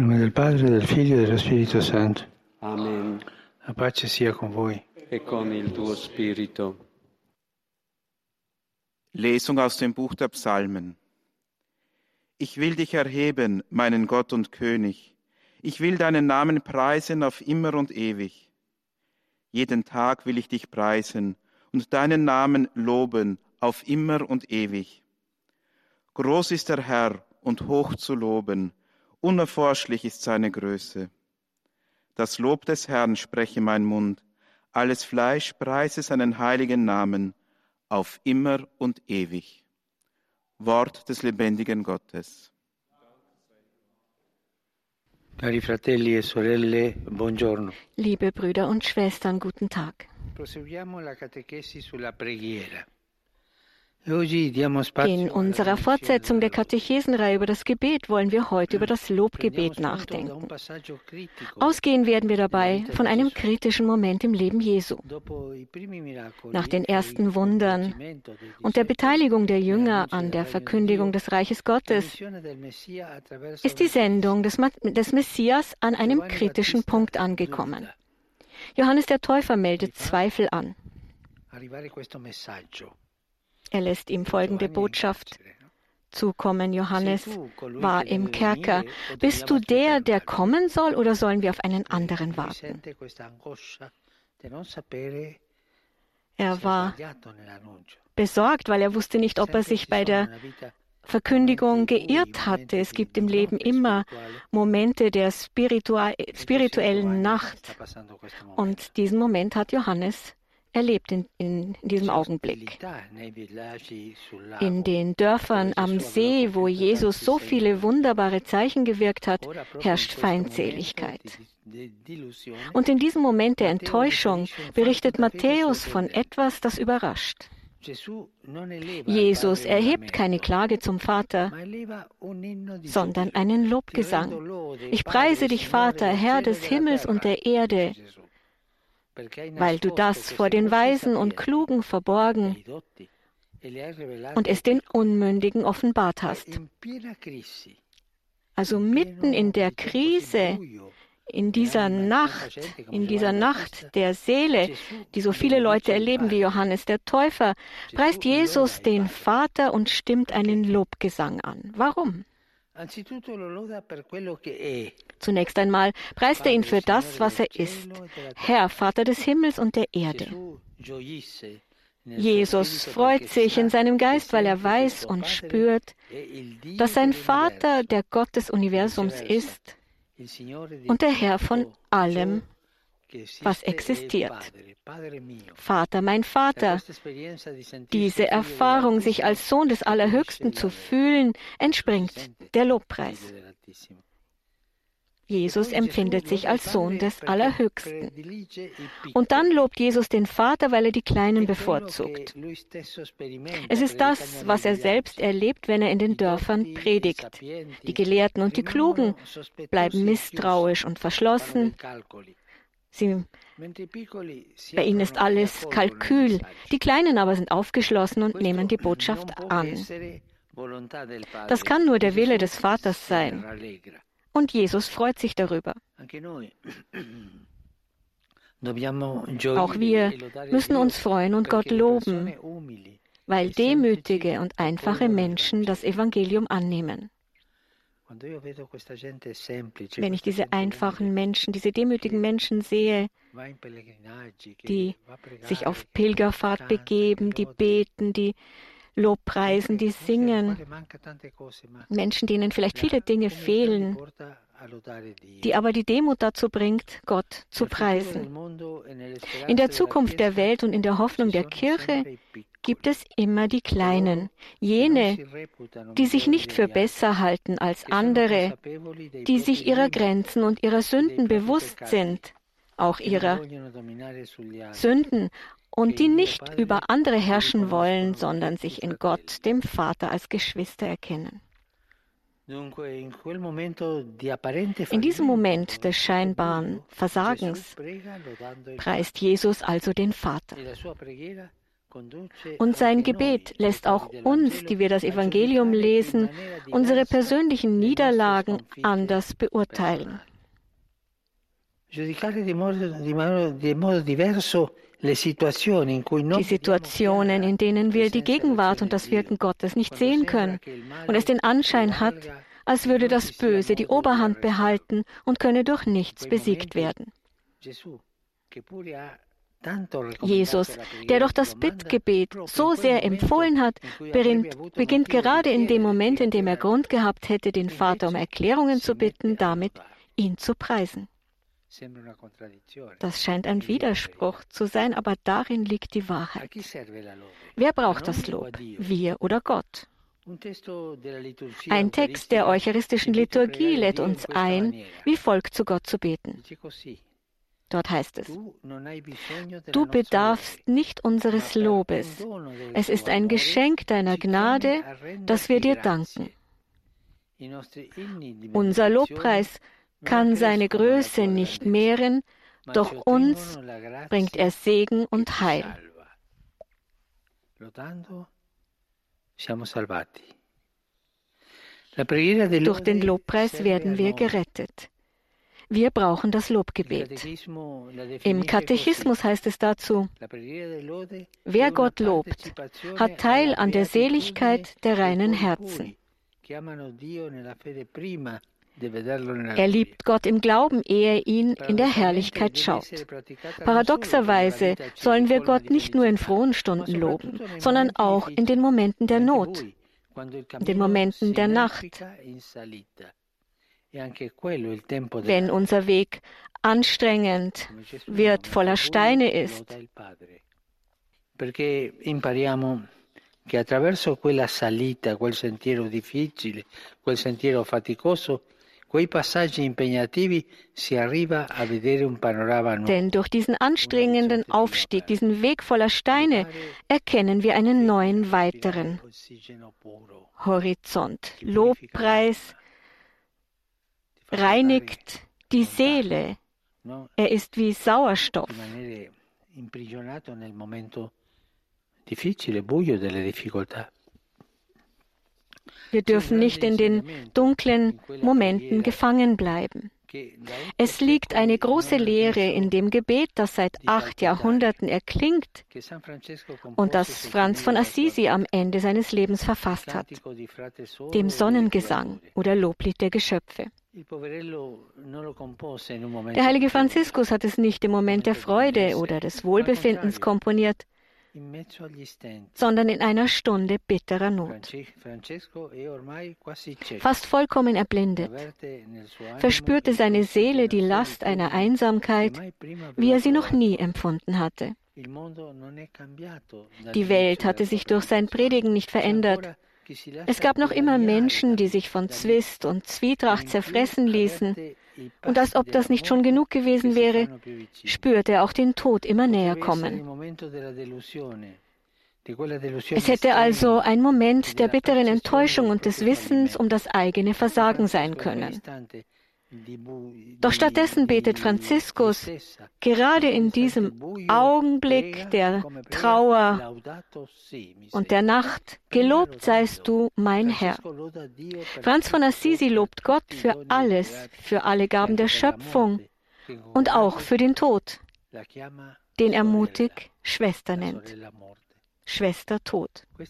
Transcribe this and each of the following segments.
Nel nome del Padre, del Figlio e dello Spirito Santo. Amen. La pace sia con voi. E con il tuo spirito. Lesung aus dem Buch der Psalmen. Ich will dich erheben, meinen Gott und König. Ich will deinen Namen preisen auf immer und ewig. Jeden Tag will ich dich preisen und deinen Namen loben auf immer und ewig. Groß ist der Herr und hoch zu loben, unerforschlich ist seine Größe. Das Lob des Herrn spreche mein Mund, alles Fleisch preise seinen heiligen Namen auf immer und ewig. Wort des lebendigen Gottes. Cari fratelli e sorelle, buongiorno. Liebe Brüder und Schwestern, guten Tag. In unserer Fortsetzung der. Katechesenreihe über das Gebet wollen wir heute über das Lobgebet nachdenken. Ausgehen werden wir dabei von einem kritischen Moment im Leben Jesu. Nach den ersten Wundern und der Beteiligung der Jünger an der Verkündigung des Reiches Gottes ist die Sendung des, des Messias an einem kritischen Punkt angekommen. Johannes der Täufer meldet Zweifel an. Er lässt ihm folgende Botschaft zukommen. Johannes war im Kerker. Bist du der, der kommen soll, oder sollen wir auf einen anderen warten? Er war besorgt, weil er wusste nicht, ob er sich bei der Verkündigung geirrt hatte. Es gibt im Leben immer. Momente der spirituellen Nacht. Und diesen Moment hat Johannes erlebt in, in diesem Augenblick. In den Dörfern am See, wo Jesus so viele wunderbare Zeichen gewirkt hat, herrscht Feindseligkeit. Und in diesem Moment der Enttäuschung berichtet Matthäus von etwas, das überrascht. Jesus erhebt keine Klage zum Vater, sondern einen Lobgesang. Ich preise dich, Vater, Herr des Himmels und der Erde, weil du das vor den Weisen und Klugen verborgen und es den. Unmündigen offenbart hast. Also mitten in der Krise, in dieser Nacht, in dieser Nacht der Seele, die so viele Leute erleben wie Johannes der Täufer, preist Jesus den Vater und stimmt einen Lobgesang an. Warum? Zunächst einmal preist er ihn für das, was er ist. Herr, Vater des Himmels und der Erde. Jesus freut sich in seinem Geist, weil er weiß und spürt, Dio dass sein Vater der Gott des Universums ist und der Herr von allem, was existiert. Vater, mein Vater. Diese Erfahrung, sich als Sohn des Allerhöchsten zu fühlen, entspringt der Lobpreis. Jesus empfindet sich als Sohn des Allerhöchsten. Piccoli. Und dann lobt Jesus den Vater, weil er die Kleinen bevorzugt. Es ist das, was er selbst erlebt, wenn er in den Dörfern predigt. Die Gelehrten und die Klugen bleiben e misstrauisch und verschlossen. Sie, bei ihnen ist e alles Kalkül. Die Kleinen aber sind aufgeschlossen und nehmen die Botschaft an. Das kann nur der Wille des Vaters sein. Und Jesus freut sich darüber. Auch wir e lodare müssen uns freuen und Gott loben, weil demütige und einfache Menschen das Evangelium annehmen. Wenn ich diese einfachen Menschen, diese demütigen Menschen sehe, die sich auf Pilgerfahrt begeben, die beten, die Lobpreisen, die singen, Menschen, denen vielleicht viele Dinge fehlen, die aber die Demut dazu bringt, Gott zu preisen. e In der Zukunft der Welt und in der Hoffnung der Kirche gibt es immer die Kleinen, jene, die sich nicht für besser halten als andere, die sich ihrer Grenzen und ihrer Sünden bewusst sind, auch ihrer Sünden, und die nicht über andere herrschen wollen, sondern sich in. Gott, dem Vater, als Geschwister erkennen. In diesem Moment des scheinbaren Versagens preist Jesus also den Vater. Und sein Gebet lässt auch uns, die wir das Evangelium lesen, unsere persönlichen Niederlagen anders beurteilen. Die Situationen, in denen wir die Gegenwart und das Wirken Gottes nicht sehen können und es den Anschein hat, als würde das Böse die Oberhand behalten und könne durch nichts besiegt werden. Jesus, der doch das Bittgebet so sehr empfohlen hat, beginnt gerade in dem Moment, in dem er Grund gehabt hätte, den Vater um Erklärungen zu bitten, damit ihn zu preisen. Das scheint ein Widerspruch zu sein, aber darin liegt die Wahrheit. Wer braucht das Lob? Wir oder Gott? Ein Text der eucharistischen Liturgie lädt uns ein, wie Volk zu Gott zu beten. Dort heißt es, du bedarfst nicht unseres Lobes. Es ist ein Geschenk deiner Gnade, dass wir dir danken. Unser Lobpreis kann seine Größe nicht mehren, doch uns bringt er Segen und Heil. Durch den Lobpreis werden wir gerettet. Wir brauchen das Lobgebet. Im Katechismus heißt es dazu, wer Gott lobt, hat Teil an der Seligkeit der reinen Herzen. Er liebt Gott im Glauben, ehe er ihn in der Herrlichkeit schaut. Paradoxerweise sollen wir Gott nicht nur in frohen Stunden loben, sondern auch in den Momenten der Not, in den Momenten der Nacht, wenn unser Weg anstrengend wird, voller Steine ist. Perché impariamo che attraverso quella salita, quel sentiero difficile, quel sentiero faticoso, denn durch diesen anstrengenden Aufstieg, diesen Weg voller Steine, erkennen wir einen neuen weiteren Horizont. Lobpreis, reinigt die Seele. Er ist wie Sauerstoff. Wir dürfen nicht in den dunklen Momenten gefangen bleiben. Es liegt eine große Lehre in dem Gebet, das seit acht Jahrhunderten erklingt und das Franz von Assisi am Ende seines Lebens verfasst hat, dem Sonnengesang oder Loblied der Geschöpfe. Der heilige Franziskus hat es nicht im Moment der Freude oder des Wohlbefindens komponiert, sondern in einer Stunde bitterer Not. Fast vollkommen erblindet, verspürte seine Seele die Last einer Einsamkeit, wie er sie noch nie empfunden hatte. Die Welt hatte sich durch sein Predigen nicht verändert, es gab noch immer Menschen, die sich von Zwist und Zwietracht zerfressen ließen, und als ob das nicht schon genug gewesen wäre, spürte er auch den Tod immer näher kommen. Es hätte also ein Moment der bitteren Enttäuschung und des Wissens um das eigene Versagen sein können. Doch stattdessen betet Franziskus gerade in diesem Augenblick der Trauer und der Nacht, gelobt seist du, mein Herr. Franz von Assisi lobt Gott für alles, für alle Gaben der Schöpfung und auch für den Tod, den er mutig Schwester nennt. Schwester tot. E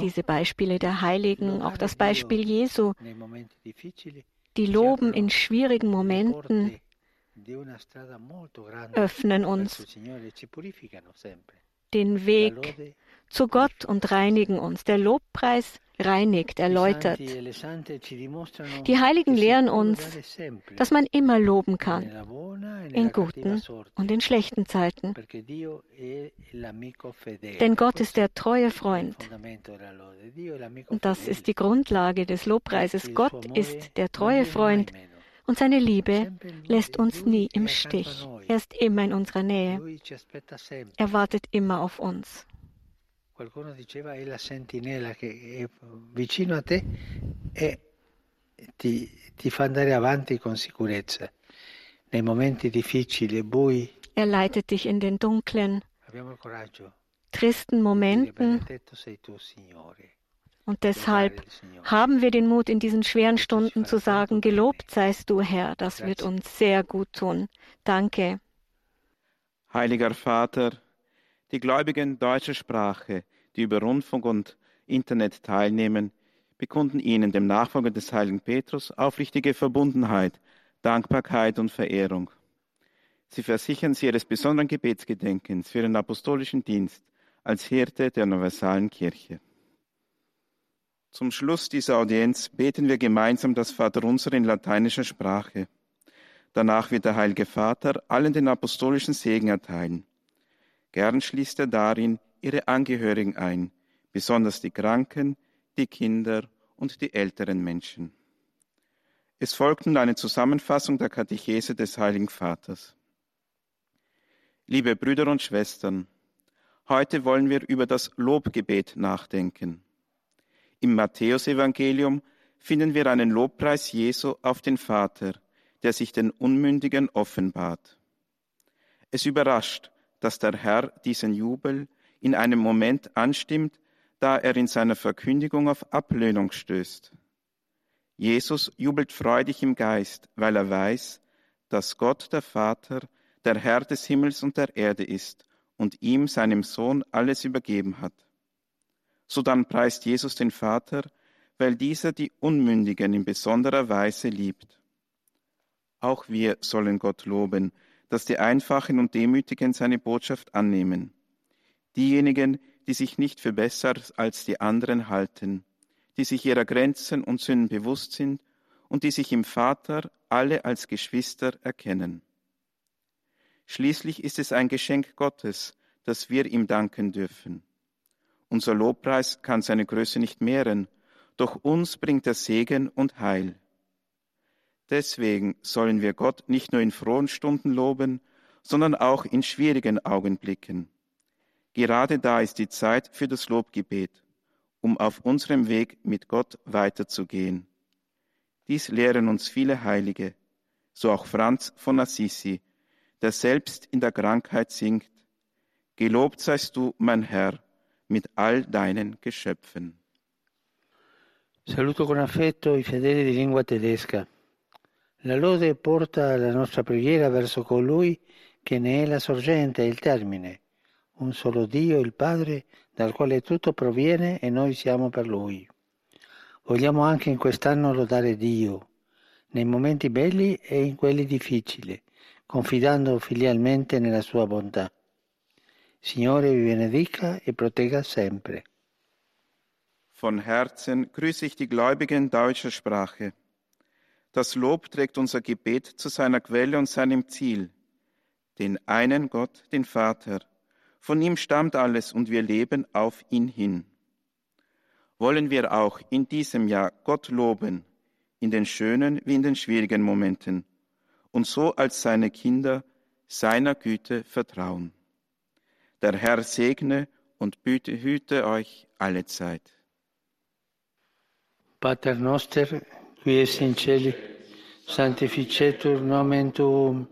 Diese Beispiele der Heiligen, auch das Beispiel Jesu, die loben in schwierigen Momenten, öffnen uns den Weg zu Gott und reinigen uns. Der Lobpreis reinigt, erläutert. Die Heiligen lehren uns, dass man immer loben kann, e in guten und in schlechten Zeiten. Denn Gott ist der treue Freund. Und das ist die Grundlage des Lobpreises. Gott ist der treue Freund. Und seine Liebe lässt uns nie im Stich. Er ist immer in unserer Nähe. Er wartet immer auf uns. Qualcuno diceva è la sentinella che è vicino a te e ti, ti fa andare avanti con sicurezza. Nei momenti difficili e bui Er leitet dich in den dunklen, tristen Momenten. Und deshalb haben wir den Mut, in diesen schweren Stunden zu sagen, gelobt seist du, Herr. Das wird uns sehr gut tun. Danke. Heiliger Vater, die Gläubigen deutscher Sprache, die über Rundfunk und Internet teilnehmen, bekunden Ihnen, dem Nachfolger des heiligen Petrus, aufrichtige Verbundenheit, Dankbarkeit und Verehrung. Sie versichern Sie Ihres besonderen Gebetsgedenkens für Ihren apostolischen Dienst als Hirte der universalen Kirche. Zum Schluss dieser Audienz beten wir gemeinsam das Vaterunser in lateinischer Sprache. Danach wird der Heilige Vater allen den apostolischen Segen erteilen. Gern schließt er darin ihre Angehörigen ein, besonders die Kranken, die Kinder und die älteren Menschen. Es folgt nun eine Zusammenfassung der Katechese des Heiligen Vaters. Liebe Brüder und Schwestern, heute wollen wir über das Lobgebet nachdenken. Im Matthäusevangelium finden wir einen Lobpreis Jesu auf den Vater, der sich den Unmündigen offenbart. Es überrascht, dass der Herr diesen Jubel in einem Moment anstimmt, da er in seiner Verkündigung auf Ablehnung stößt. Jesus jubelt freudig im Geist, weil er weiß, dass Gott der Vater der Herr des Himmels und der Erde ist und ihm, seinem Sohn, alles übergeben hat. So dann preist Jesus den Vater, weil dieser die Unmündigen in besonderer Weise liebt. Auch wir sollen Gott loben, dass die Einfachen und Demütigen seine Botschaft annehmen. Diejenigen, die sich nicht für besser als die anderen halten, die sich ihrer Grenzen und Sünden bewusst sind und die sich im Vater alle als Geschwister erkennen. Schließlich ist es ein Geschenk Gottes, dass wir ihm danken dürfen. Unser Lobpreis kann seine Größe nicht mehren, doch uns bringt er Segen und Heil. Deswegen sollen wir Gott nicht nur in frohen Stunden loben, sondern auch in schwierigen Augenblicken. Gerade da ist die Zeit für das Lobgebet, um auf unserem Weg mit Gott weiterzugehen. Dies lehren uns viele Heilige, so auch Franz von Assisi, der selbst in der Krankheit singt, Gelobt seist du, mein Herr, mit all deinen Geschöpfen. Saluto con affetto i fedeli di lingua tedesca. La lode porta la nostra preghiera verso colui che ne è la sorgente il termine, un solo Dio, il Padre, dal quale tutto proviene e noi siamo per Lui. Vogliamo anche in quest'anno lodare Dio, nei momenti belli e in quelli difficili, confidando filialmente nella sua bontà. Signore vi benedica e protegga sempre. Von Herzen grüße ich die Gläubigen deutscher Sprache. Das Lob trägt unser Gebet zu seiner Quelle und seinem Ziel, den einen Gott, den Vater. Von ihm stammt alles und wir leben auf ihn hin. Wollen wir auch in diesem Jahr Gott loben, in den schönen wie in den schwierigen Momenten, und so als seine Kinder seiner Güte vertrauen. Der Herr segne und hüte euch alle Zeit. Pater noster, qui es in celi, sanctificetur nomen tuum,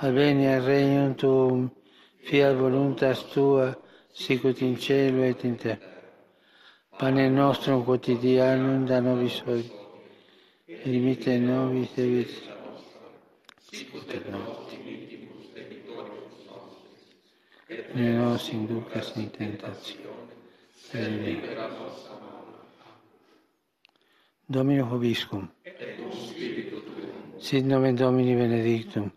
adveniat regnum tuum, fiat voluntas tua, sicut in cielo et in terra. Pane nostrum quotidianum da nobis hodie, et dimitte nobis debit, sicut et nos ne nos inducas in tentazione, Domino Hobiscum. Et. Sit nomen Domini benedictum.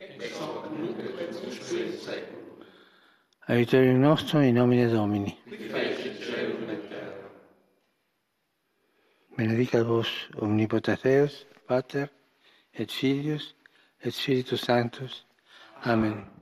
Et hoc nostrum in nomine Domini. Qui. Benedicat vos omnipotens Pater et Filius et Spiritus Sanctus. Amen. Amen.